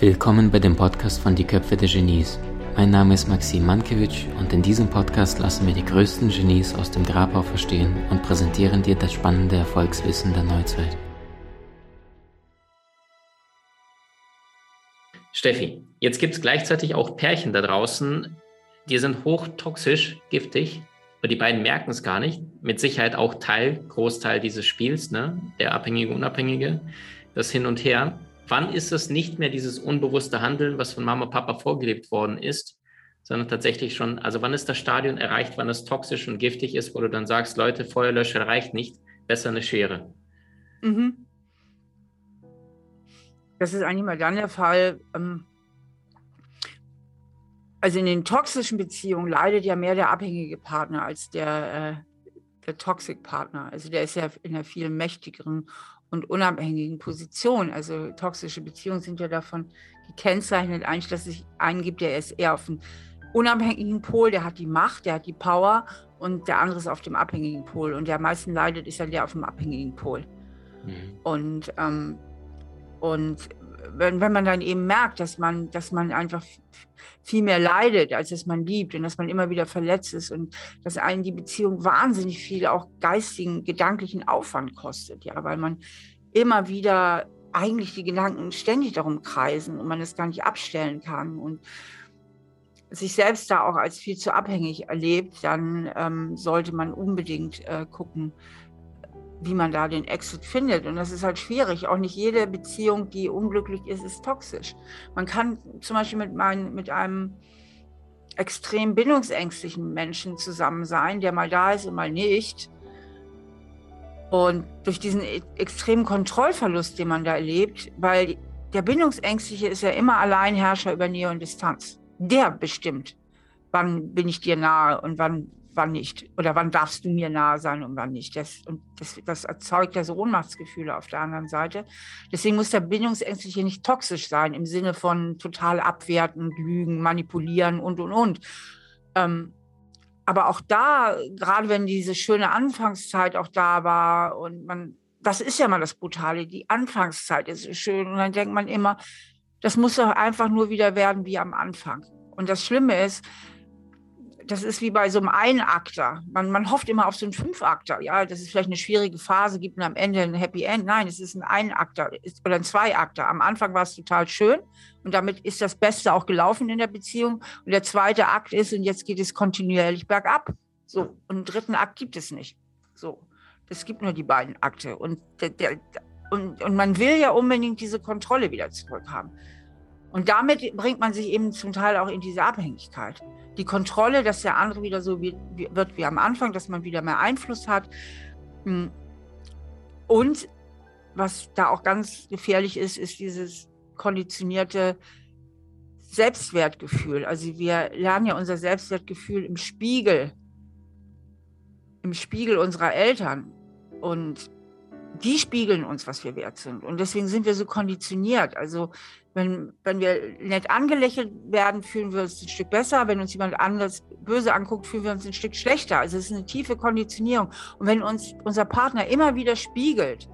Willkommen bei dem Podcast von Die Köpfe der Genies. Mein Name ist Maxim Mankewitsch und in diesem Podcast lassen wir die größten Genies aus dem Grabau verstehen und präsentieren dir das spannende Erfolgswissen der Neuzeit. Steffi, jetzt gibt es gleichzeitig auch Pärchen da draußen, die sind hochtoxisch, giftig und die beiden merken es gar nicht. Mit Sicherheit auch Teil, Großteil dieses Spiels, ne? der Abhängige, Unabhängige, das Hin und Her. Wann ist es nicht mehr dieses unbewusste Handeln, was von Mama, Papa vorgelebt worden ist, sondern tatsächlich schon, also wann ist das Stadion erreicht, wann es toxisch und giftig ist, wo du dann sagst, Leute, Feuerlöscher reicht nicht, besser eine Schere? Mhm. Das ist eigentlich mal dann der Fall. Ähm, also in den toxischen Beziehungen leidet ja mehr der abhängige Partner als der, äh, der Toxic-Partner. Also der ist ja in einer viel mächtigeren und unabhängigen Position. Also toxische Beziehungen sind ja davon gekennzeichnet, eigentlich, dass es einen gibt, der ist eher auf dem unabhängigen Pol, der hat die Macht, der hat die Power und der andere ist auf dem abhängigen Pol. Und der am meisten leidet, ist ja der auf dem abhängigen Pol. Mhm. Und, ähm, und wenn, wenn man dann eben merkt, dass man, dass man einfach viel mehr leidet, als dass man liebt und dass man immer wieder verletzt ist und dass einen die Beziehung wahnsinnig viel auch geistigen, gedanklichen Aufwand kostet, ja, weil man immer wieder eigentlich die Gedanken ständig darum kreisen und man es gar nicht abstellen kann und sich selbst da auch als viel zu abhängig erlebt, dann ähm, sollte man unbedingt äh, gucken, wie man da den Exit findet. Und das ist halt schwierig. Auch nicht jede Beziehung, die unglücklich ist, ist toxisch. Man kann zum Beispiel mit, mein, mit einem extrem bindungsängstlichen Menschen zusammen sein, der mal da ist und mal nicht. Und durch diesen e-, extremen Kontrollverlust, den man da erlebt, weil der Bindungsängstliche ist ja immer Alleinherrscher über Nähe und Distanz. Der bestimmt, wann bin ich dir nahe und wann wann nicht. Oder wann darfst du mir nahe sein und wann nicht. Das, und das, das erzeugt ja so Ohnmachtsgefühle auf der anderen Seite. Deswegen muss der Bindungsängstliche nicht toxisch sein im Sinne von total abwerten, lügen, manipulieren und, und, und. Ähm, aber auch da, gerade wenn diese schöne Anfangszeit auch da war und man, das ist ja mal das Brutale, die Anfangszeit ist so schön und dann denkt man immer, das muss doch einfach nur wieder werden wie am Anfang. Und das Schlimme ist, das ist wie bei so einem Einakter. Man, man hofft immer auf so einen Fünfakter. Ja, das ist vielleicht eine schwierige Phase, gibt mir am Ende ein Happy End. Nein, es ist ein Einakter oder ein Zweiakter. Am Anfang war es total schön und damit ist das Beste auch gelaufen in der Beziehung. Und der zweite Akt ist, und jetzt geht es kontinuierlich bergab. So, und einen dritten Akt gibt es nicht. So, es gibt nur die beiden Akte. Und, der, der, und, und man will ja unbedingt diese Kontrolle wieder zurückhaben. Und damit bringt man sich eben zum Teil auch in diese Abhängigkeit. Die Kontrolle, dass der andere wieder so wie, wird wie am Anfang, dass man wieder mehr Einfluss hat. Hm. Und was da auch ganz gefährlich ist, ist dieses konditionierte Selbstwertgefühl. Also wir lernen ja unser Selbstwertgefühl im Spiegel, im Spiegel unserer Eltern. Und die spiegeln uns, was wir wert sind. Und deswegen sind wir so konditioniert. Also wenn, wenn wir nett angelächelt werden, fühlen wir uns ein Stück besser. Wenn uns jemand anders böse anguckt, fühlen wir uns ein Stück schlechter. Also es ist eine tiefe Konditionierung. Und wenn uns unser Partner immer wieder spiegelt,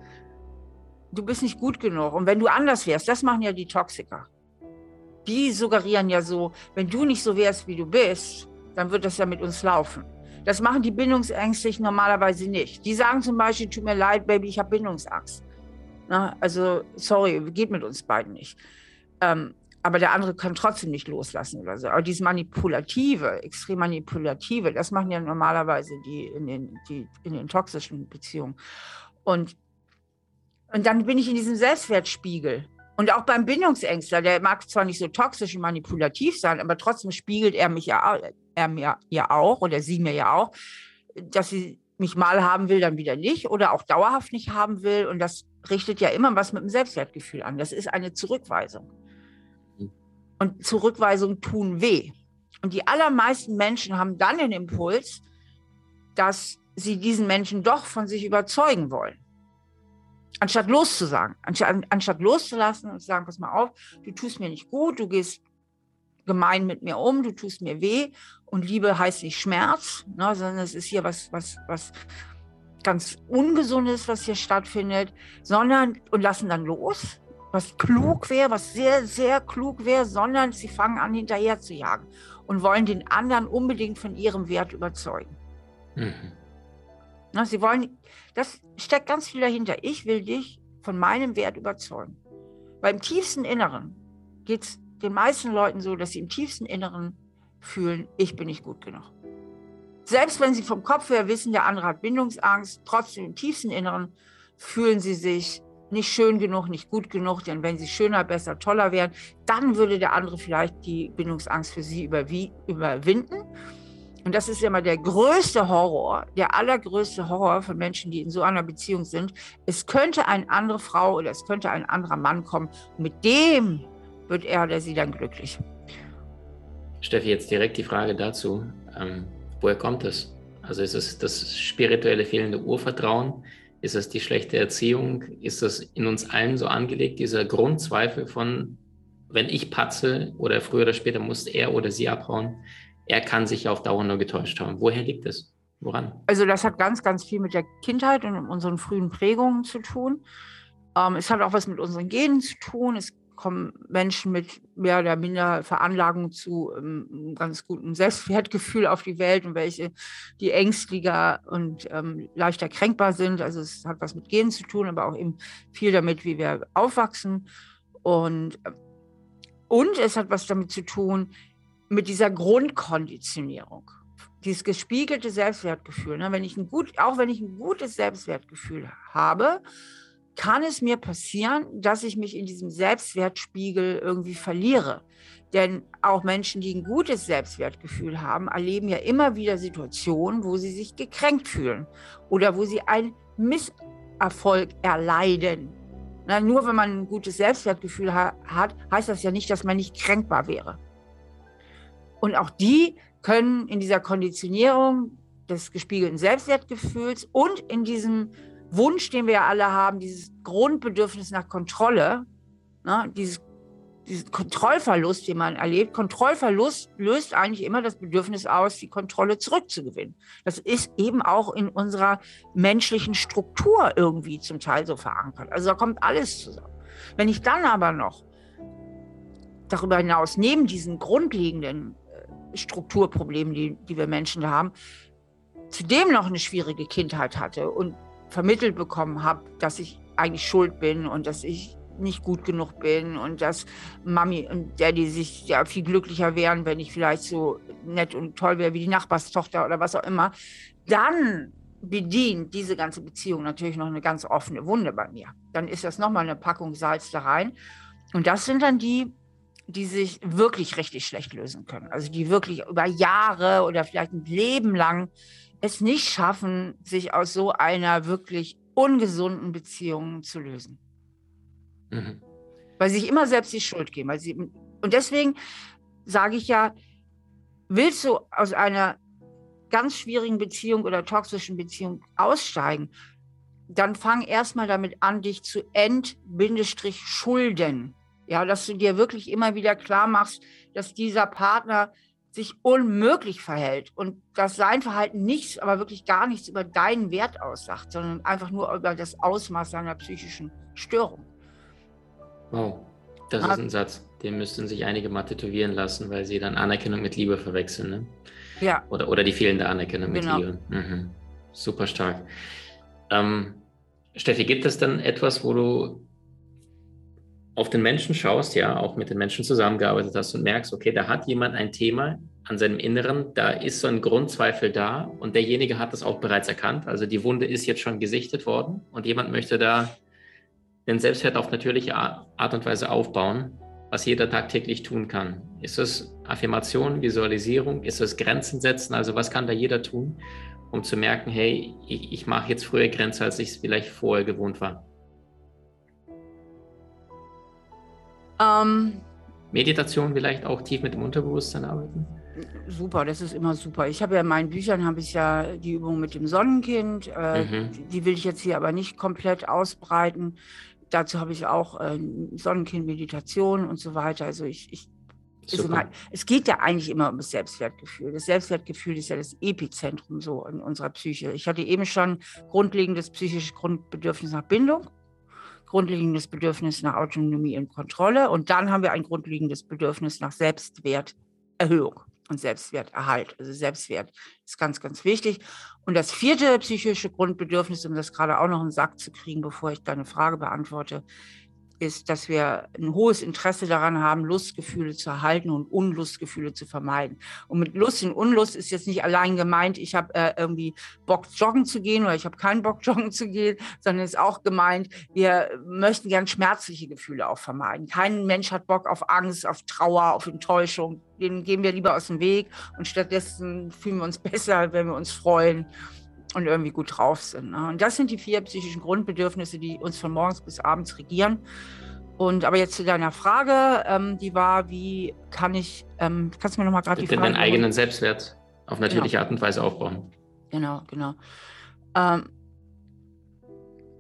du bist nicht gut genug und wenn du anders wärst, das machen ja die Toxiker. Die suggerieren ja so, wenn du nicht so wärst, wie du bist, dann wird das ja mit uns laufen. Das machen die Bindungsängstlichen normalerweise nicht. Die sagen zum Beispiel, tut mir leid, Baby, ich habe Bindungsangst. Na, also, sorry, geht mit uns beiden nicht. Ähm, aber der andere kann trotzdem nicht loslassen oder so. Aber dieses Manipulative, extrem Manipulative, das machen ja normalerweise die in den, die in den toxischen Beziehungen. Und, und dann bin ich in diesem Selbstwertspiegel. Und auch beim Bindungsängstler, der mag zwar nicht so toxisch und manipulativ sein, aber trotzdem spiegelt er mich ja, er mir ja auch oder sie mir ja auch, dass sie mich mal haben will, dann wieder nicht oder auch dauerhaft nicht haben will. Und das richtet ja immer was mit dem Selbstwertgefühl an. Das ist eine Zurückweisung. Und Zurückweisungen tun weh. Und die allermeisten Menschen haben dann den Impuls, dass sie diesen Menschen doch von sich überzeugen wollen. Anstatt loszusagen, anstatt, anstatt loszulassen und zu sagen, pass mal auf, du tust mir nicht gut, du gehst gemein mit mir um, du tust mir weh. Und Liebe heißt nicht Schmerz, ne, sondern es ist hier was, was, was ganz Ungesundes, was hier stattfindet, sondern und lassen dann los. Was klug wäre, was sehr, sehr klug wäre, sondern sie fangen an, hinterher zu jagen und wollen den anderen unbedingt von ihrem Wert überzeugen. Mhm. Na, sie wollen, das steckt ganz viel dahinter. Ich will dich von meinem Wert überzeugen. Beim tiefsten Inneren geht es den meisten Leuten so, dass sie im tiefsten Inneren fühlen, ich bin nicht gut genug. Selbst wenn sie vom Kopf her wissen, der andere hat Bindungsangst, trotzdem im tiefsten Inneren fühlen sie sich nicht schön genug, nicht gut genug, denn wenn sie schöner, besser, toller wären, dann würde der andere vielleicht die Bindungsangst für sie überwinden. Und das ist ja immer der größte Horror, der allergrößte Horror von Menschen, die in so einer Beziehung sind. Es könnte eine andere Frau oder es könnte ein anderer Mann kommen. Mit dem wird er oder sie dann glücklich. Steffi, jetzt direkt die Frage dazu. Ähm, woher kommt es? Also ist es das spirituelle fehlende Urvertrauen? Ist es die schlechte Erziehung? Ist das in uns allen so angelegt, dieser Grundzweifel von, wenn ich patze oder früher oder später muss er oder sie abhauen, er kann sich auf Dauer nur getäuscht haben. Woher liegt es? Woran? Also das hat ganz, ganz viel mit der Kindheit und unseren frühen Prägungen zu tun. Ähm, es hat auch was mit unseren Genen zu tun. Es kommen Menschen mit mehr oder minder Veranlagung zu ähm, einem ganz guten Selbstwertgefühl auf die Welt und welche, die ängstlicher und ähm, leichter kränkbar sind. Also es hat was mit Genen zu tun, aber auch eben viel damit, wie wir aufwachsen. Und, und es hat was damit zu tun mit dieser Grundkonditionierung. Dieses gespiegelte Selbstwertgefühl. Ne? Wenn ich ein gut, auch wenn ich ein gutes Selbstwertgefühl habe, kann es mir passieren, dass ich mich in diesem Selbstwertspiegel irgendwie verliere. Denn auch Menschen, die ein gutes Selbstwertgefühl haben, erleben ja immer wieder Situationen, wo sie sich gekränkt fühlen oder wo sie einen Misserfolg erleiden. Na, nur wenn man ein gutes Selbstwertgefühl ha hat, heißt das ja nicht, dass man nicht kränkbar wäre. Und auch die können in dieser Konditionierung des gespiegelten Selbstwertgefühls und in diesem Wunsch, den wir alle haben, dieses Grundbedürfnis nach Kontrolle, ne, dieses, diesen Kontrollverlust, den man erlebt. Kontrollverlust löst eigentlich immer das Bedürfnis aus, die Kontrolle zurückzugewinnen. Das ist eben auch in unserer menschlichen Struktur irgendwie zum Teil so verankert. Also da kommt alles zusammen. Wenn ich dann aber noch darüber hinaus, neben diesen grundlegenden äh, Strukturproblemen, die, die wir Menschen haben, zudem noch eine schwierige Kindheit hatte und vermittelt bekommen habe, dass ich eigentlich schuld bin und dass ich nicht gut genug bin und dass Mami und Daddy sich ja viel glücklicher wären, wenn ich vielleicht so nett und toll wäre wie die Nachbarstochter oder was auch immer, dann bedient diese ganze Beziehung natürlich noch eine ganz offene Wunde bei mir. Dann ist das nochmal eine Packung Salz da rein. Und das sind dann die, die sich wirklich richtig schlecht lösen können. Also die wirklich über Jahre oder vielleicht ein Leben lang es nicht schaffen, sich aus so einer wirklich ungesunden Beziehung zu lösen. Mhm. Weil sie sich immer selbst die Schuld geben. Weil sie, und deswegen sage ich ja, willst du aus einer ganz schwierigen Beziehung oder toxischen Beziehung aussteigen, dann fang erstmal damit an, dich zu ent-schulden. Ja, dass du dir wirklich immer wieder klar machst, dass dieser Partner sich unmöglich verhält und dass sein Verhalten nichts, aber wirklich gar nichts über deinen Wert aussagt, sondern einfach nur über das Ausmaß seiner psychischen Störung. Wow, das ist ein Satz, den müssten sich einige mal tätowieren lassen, weil sie dann Anerkennung mit Liebe verwechseln. Ne? Ja. Oder, oder die fehlende Anerkennung genau. mit Liebe. Mhm. Super stark. Ähm, Steffi, gibt es dann etwas, wo du auf den Menschen schaust, ja, auch mit den Menschen zusammengearbeitet hast und merkst, okay, da hat jemand ein Thema an seinem Inneren, da ist so ein Grundzweifel da und derjenige hat das auch bereits erkannt. Also die Wunde ist jetzt schon gesichtet worden und jemand möchte da den Selbstwert auf natürliche Art und Weise aufbauen, was jeder tagtäglich tun kann. Ist es Affirmation, Visualisierung? Ist es Grenzen setzen? Also was kann da jeder tun, um zu merken, hey, ich, ich mache jetzt früher Grenzen, als ich es vielleicht vorher gewohnt war? Ähm, Meditation vielleicht auch tief mit dem Unterbewusstsein arbeiten? Super, das ist immer super. Ich habe ja in meinen Büchern habe ich ja die Übung mit dem Sonnenkind. Äh, mhm. Die will ich jetzt hier aber nicht komplett ausbreiten. Dazu habe ich auch äh, Sonnenkind-Meditation und so weiter. Also ich, ich immer, es geht ja eigentlich immer um das Selbstwertgefühl. Das Selbstwertgefühl ist ja das Epizentrum so in unserer Psyche. Ich hatte eben schon grundlegendes psychisches Grundbedürfnis nach Bindung grundlegendes Bedürfnis nach Autonomie und Kontrolle. Und dann haben wir ein grundlegendes Bedürfnis nach Selbstwerterhöhung und Selbstwerterhalt. Also Selbstwert ist ganz, ganz wichtig. Und das vierte psychische Grundbedürfnis, um das gerade auch noch in den Sack zu kriegen, bevor ich deine Frage beantworte, ist, dass wir ein hohes Interesse daran haben, Lustgefühle zu erhalten und Unlustgefühle zu vermeiden. Und mit Lust und Unlust ist jetzt nicht allein gemeint, ich habe äh, irgendwie Bock, joggen zu gehen oder ich habe keinen Bock, joggen zu gehen, sondern es ist auch gemeint, wir möchten gern schmerzliche Gefühle auch vermeiden. Kein Mensch hat Bock auf Angst, auf Trauer, auf Enttäuschung. Den gehen wir lieber aus dem Weg und stattdessen fühlen wir uns besser, wenn wir uns freuen und irgendwie gut drauf sind. Ne? Und das sind die vier psychischen Grundbedürfnisse, die uns von morgens bis abends regieren. Und aber jetzt zu deiner Frage, ähm, die war, wie kann ich, ähm, kannst du mir nochmal gerade die Frage... Den eigenen Selbstwert auf natürliche genau. Art und Weise aufbauen. Genau, genau. Ähm,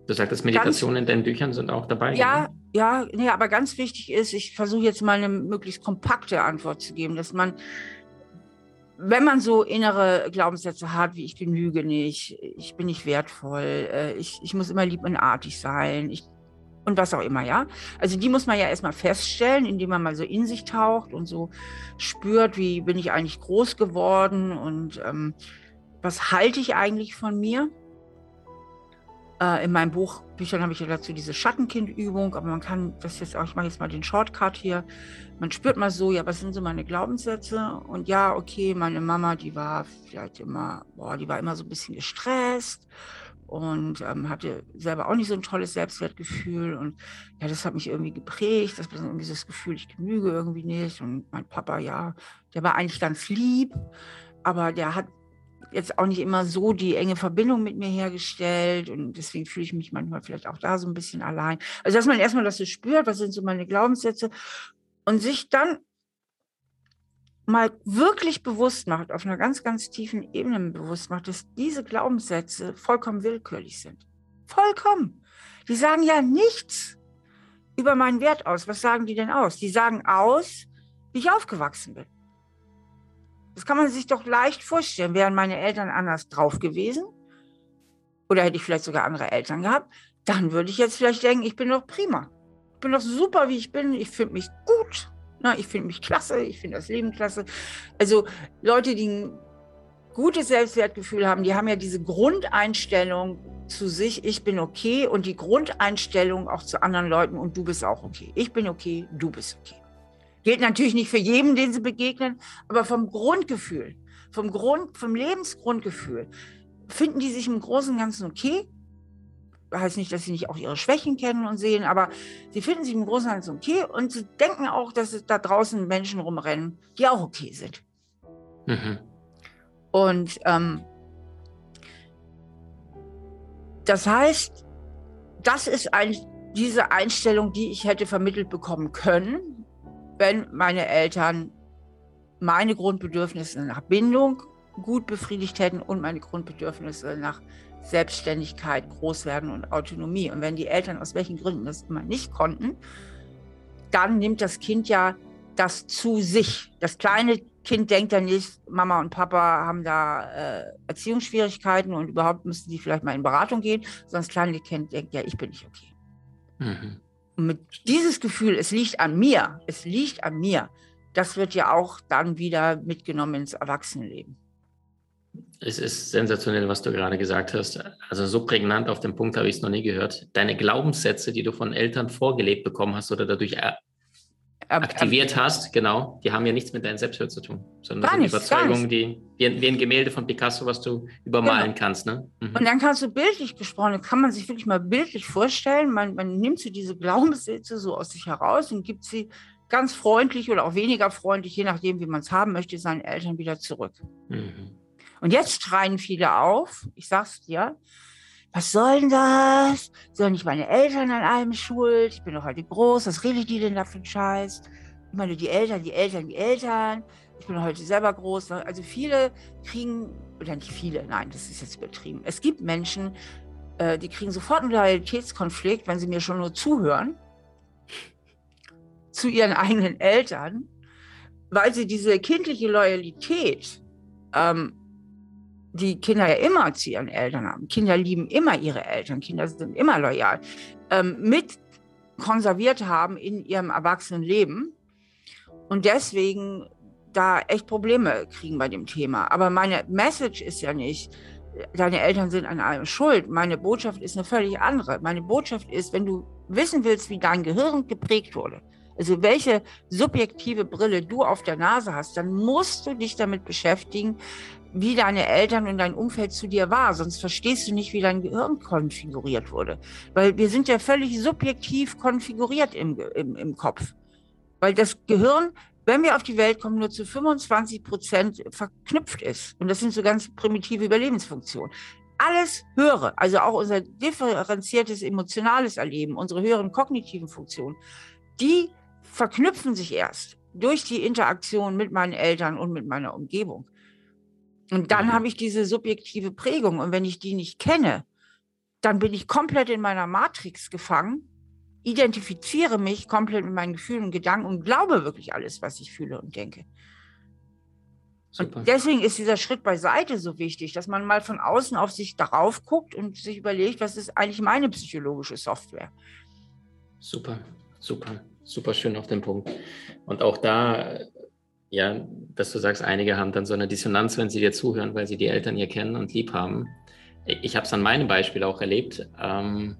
du sagtest, Meditationen in deinen Büchern sind auch dabei? Ja, genau? ja, nee, aber ganz wichtig ist, ich versuche jetzt mal eine möglichst kompakte Antwort zu geben, dass man wenn man so innere Glaubenssätze hat, wie ich genüge nicht, ich bin nicht wertvoll, äh, ich, ich muss immer lieb und artig sein, ich, und was auch immer, ja. Also die muss man ja erstmal feststellen, indem man mal so in sich taucht und so spürt, wie bin ich eigentlich groß geworden und ähm, was halte ich eigentlich von mir. Äh, in meinem Buch, Büchern habe ich ja dazu diese Schattenkindübung, aber man kann das jetzt auch, ich mache jetzt mal den Shortcut hier, man spürt mal so, ja, was sind so meine Glaubenssätze? Und ja, okay, meine Mama, die war vielleicht immer, boah, die war immer so ein bisschen gestresst und ähm, hatte selber auch nicht so ein tolles Selbstwertgefühl. Und ja, das hat mich irgendwie geprägt, das war irgendwie das Gefühl, ich genüge irgendwie nicht. Und mein Papa, ja, der war eigentlich ganz lieb, aber der hat jetzt auch nicht immer so die enge Verbindung mit mir hergestellt und deswegen fühle ich mich manchmal vielleicht auch da so ein bisschen allein. Also dass man erstmal das so spürt, was sind so meine Glaubenssätze und sich dann mal wirklich bewusst macht, auf einer ganz, ganz tiefen Ebene bewusst macht, dass diese Glaubenssätze vollkommen willkürlich sind. Vollkommen. Die sagen ja nichts über meinen Wert aus. Was sagen die denn aus? Die sagen aus, wie ich aufgewachsen bin. Das kann man sich doch leicht vorstellen. Wären meine Eltern anders drauf gewesen oder hätte ich vielleicht sogar andere Eltern gehabt, dann würde ich jetzt vielleicht denken, ich bin doch prima. Ich bin doch super, wie ich bin. Ich finde mich gut. Na, ich finde mich klasse. Ich finde das Leben klasse. Also Leute, die ein gutes Selbstwertgefühl haben, die haben ja diese Grundeinstellung zu sich, ich bin okay und die Grundeinstellung auch zu anderen Leuten und du bist auch okay. Ich bin okay, du bist okay. Gilt natürlich nicht für jeden, den sie begegnen, aber vom Grundgefühl, vom, Grund, vom Lebensgrundgefühl finden die sich im Großen und Ganzen okay. Heißt nicht, dass sie nicht auch ihre Schwächen kennen und sehen, aber sie finden sich im Großen und Ganzen okay und sie denken auch, dass da draußen Menschen rumrennen, die auch okay sind. Mhm. Und ähm, das heißt, das ist ein, diese Einstellung, die ich hätte vermittelt bekommen können, wenn meine Eltern meine Grundbedürfnisse nach Bindung gut befriedigt hätten und meine Grundbedürfnisse nach Selbstständigkeit, Großwerden und Autonomie. Und wenn die Eltern aus welchen Gründen das immer nicht konnten, dann nimmt das Kind ja das zu sich. Das kleine Kind denkt dann nicht, Mama und Papa haben da äh, Erziehungsschwierigkeiten und überhaupt müssten die vielleicht mal in Beratung gehen, sondern das kleine Kind denkt, ja, ich bin nicht okay. Mhm. Und mit dieses Gefühl, es liegt an mir, es liegt an mir, das wird ja auch dann wieder mitgenommen ins Erwachsenenleben. Es ist sensationell, was du gerade gesagt hast. Also so prägnant auf den Punkt habe ich es noch nie gehört. Deine Glaubenssätze, die du von Eltern vorgelebt bekommen hast oder dadurch aktiviert hast, genau, die haben ja nichts mit deinem Selbstwert zu tun, sondern gar nichts, Überzeugung, die wie, wie, ein Gemälde von Picasso, was du übermalen genau. kannst. Ne? Mhm. Und dann kannst du bildlich gesprochen, kann man sich wirklich mal bildlich vorstellen, man, man nimmt so diese Glaubenssätze so aus sich heraus und gibt sie ganz freundlich oder auch weniger freundlich, je nachdem, wie man es haben möchte, seinen Eltern wieder zurück. Mhm. Und jetzt schreien viele auf, ich sag's dir, was soll denn das? Sollen nicht meine Eltern an allem schuld? Ich bin doch heute groß, was rede ich die denn da für einen Scheiß? Ich meine, die Eltern, die Eltern, die Eltern. Ich bin heute selber groß. Also viele kriegen, oder nicht viele, nein, das ist jetzt übertrieben. Es gibt Menschen, äh, die kriegen sofort einen Loyalitätskonflikt, wenn sie mir schon nur zuhören, zu ihren eigenen Eltern, weil sie diese kindliche Loyalität ähm, die Kinder ja immer zu ihren Eltern haben. Kinder lieben immer ihre Eltern, Kinder sind immer loyal, ähm, mit konserviert haben in ihrem Erwachsenenleben und deswegen da echt Probleme kriegen bei dem Thema. Aber meine Message ist ja nicht, deine Eltern sind an allem schuld. Meine Botschaft ist eine völlig andere. Meine Botschaft ist, wenn du wissen willst, wie dein Gehirn geprägt wurde, also welche subjektive Brille du auf der Nase hast, dann musst du dich damit beschäftigen, wie deine Eltern und dein Umfeld zu dir war. Sonst verstehst du nicht, wie dein Gehirn konfiguriert wurde. Weil wir sind ja völlig subjektiv konfiguriert im, im, im Kopf. Weil das Gehirn, wenn wir auf die Welt kommen, nur zu 25 Prozent verknüpft ist. Und das sind so ganz primitive Überlebensfunktionen. Alles höhere, also auch unser differenziertes emotionales Erleben, unsere höheren kognitiven Funktionen, die verknüpfen sich erst durch die Interaktion mit meinen Eltern und mit meiner Umgebung. Und dann mhm. habe ich diese subjektive Prägung. Und wenn ich die nicht kenne, dann bin ich komplett in meiner Matrix gefangen, identifiziere mich komplett mit meinen Gefühlen und Gedanken und glaube wirklich alles, was ich fühle und denke. Super. Und deswegen ist dieser Schritt beiseite so wichtig, dass man mal von außen auf sich darauf guckt und sich überlegt, was ist eigentlich meine psychologische Software. Super, super, super schön auf den Punkt. Und auch da ja, dass du sagst, einige haben dann so eine Dissonanz, wenn sie dir zuhören, weil sie die Eltern hier kennen und lieb haben. Ich habe es an meinem Beispiel auch erlebt, ähm,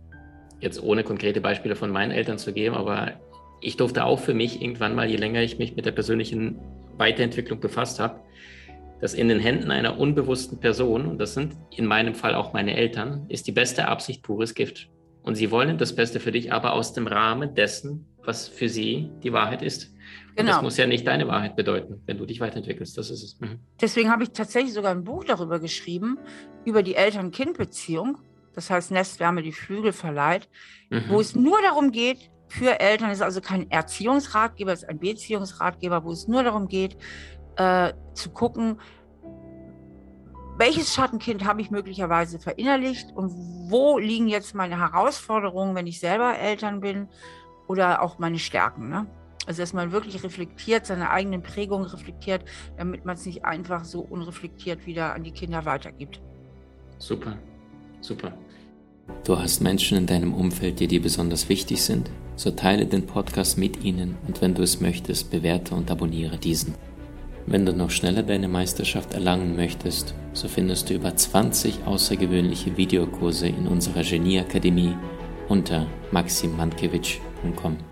jetzt ohne konkrete Beispiele von meinen Eltern zu geben, aber ich durfte auch für mich irgendwann mal, je länger ich mich mit der persönlichen Weiterentwicklung befasst habe, dass in den Händen einer unbewussten Person, und das sind in meinem Fall auch meine Eltern, ist die beste Absicht pures Gift. Und sie wollen das Beste für dich, aber aus dem Rahmen dessen, was für sie die Wahrheit ist. Genau. das muss ja nicht deine Wahrheit bedeuten, wenn du dich weiterentwickelst. Das ist es. Mhm. Deswegen habe ich tatsächlich sogar ein Buch darüber geschrieben, über die Eltern-Kind-Beziehung. Das heißt, Nestwärme die Flügel verleiht, mhm. wo es nur darum geht, für Eltern, es ist also kein Erziehungsratgeber, es ist ein Beziehungsratgeber, wo es nur darum geht, äh, zu gucken, welches Schattenkind habe ich möglicherweise verinnerlicht und wo liegen jetzt meine Herausforderungen, wenn ich selber Eltern bin oder auch meine Stärken. Ne? Also dass man wirklich reflektiert, seine eigenen Prägungen reflektiert, damit man es nicht einfach so unreflektiert wieder an die Kinder weitergibt. Super, super. Du hast Menschen in deinem Umfeld, die dir besonders wichtig sind? So teile den Podcast mit ihnen und wenn du es möchtest, bewerte und abonniere diesen. Wenn du noch schneller deine Meisterschaft erlangen möchtest, so findest du über 20 außergewöhnliche Videokurse in unserer Genieakademie unter maximandkevich.com.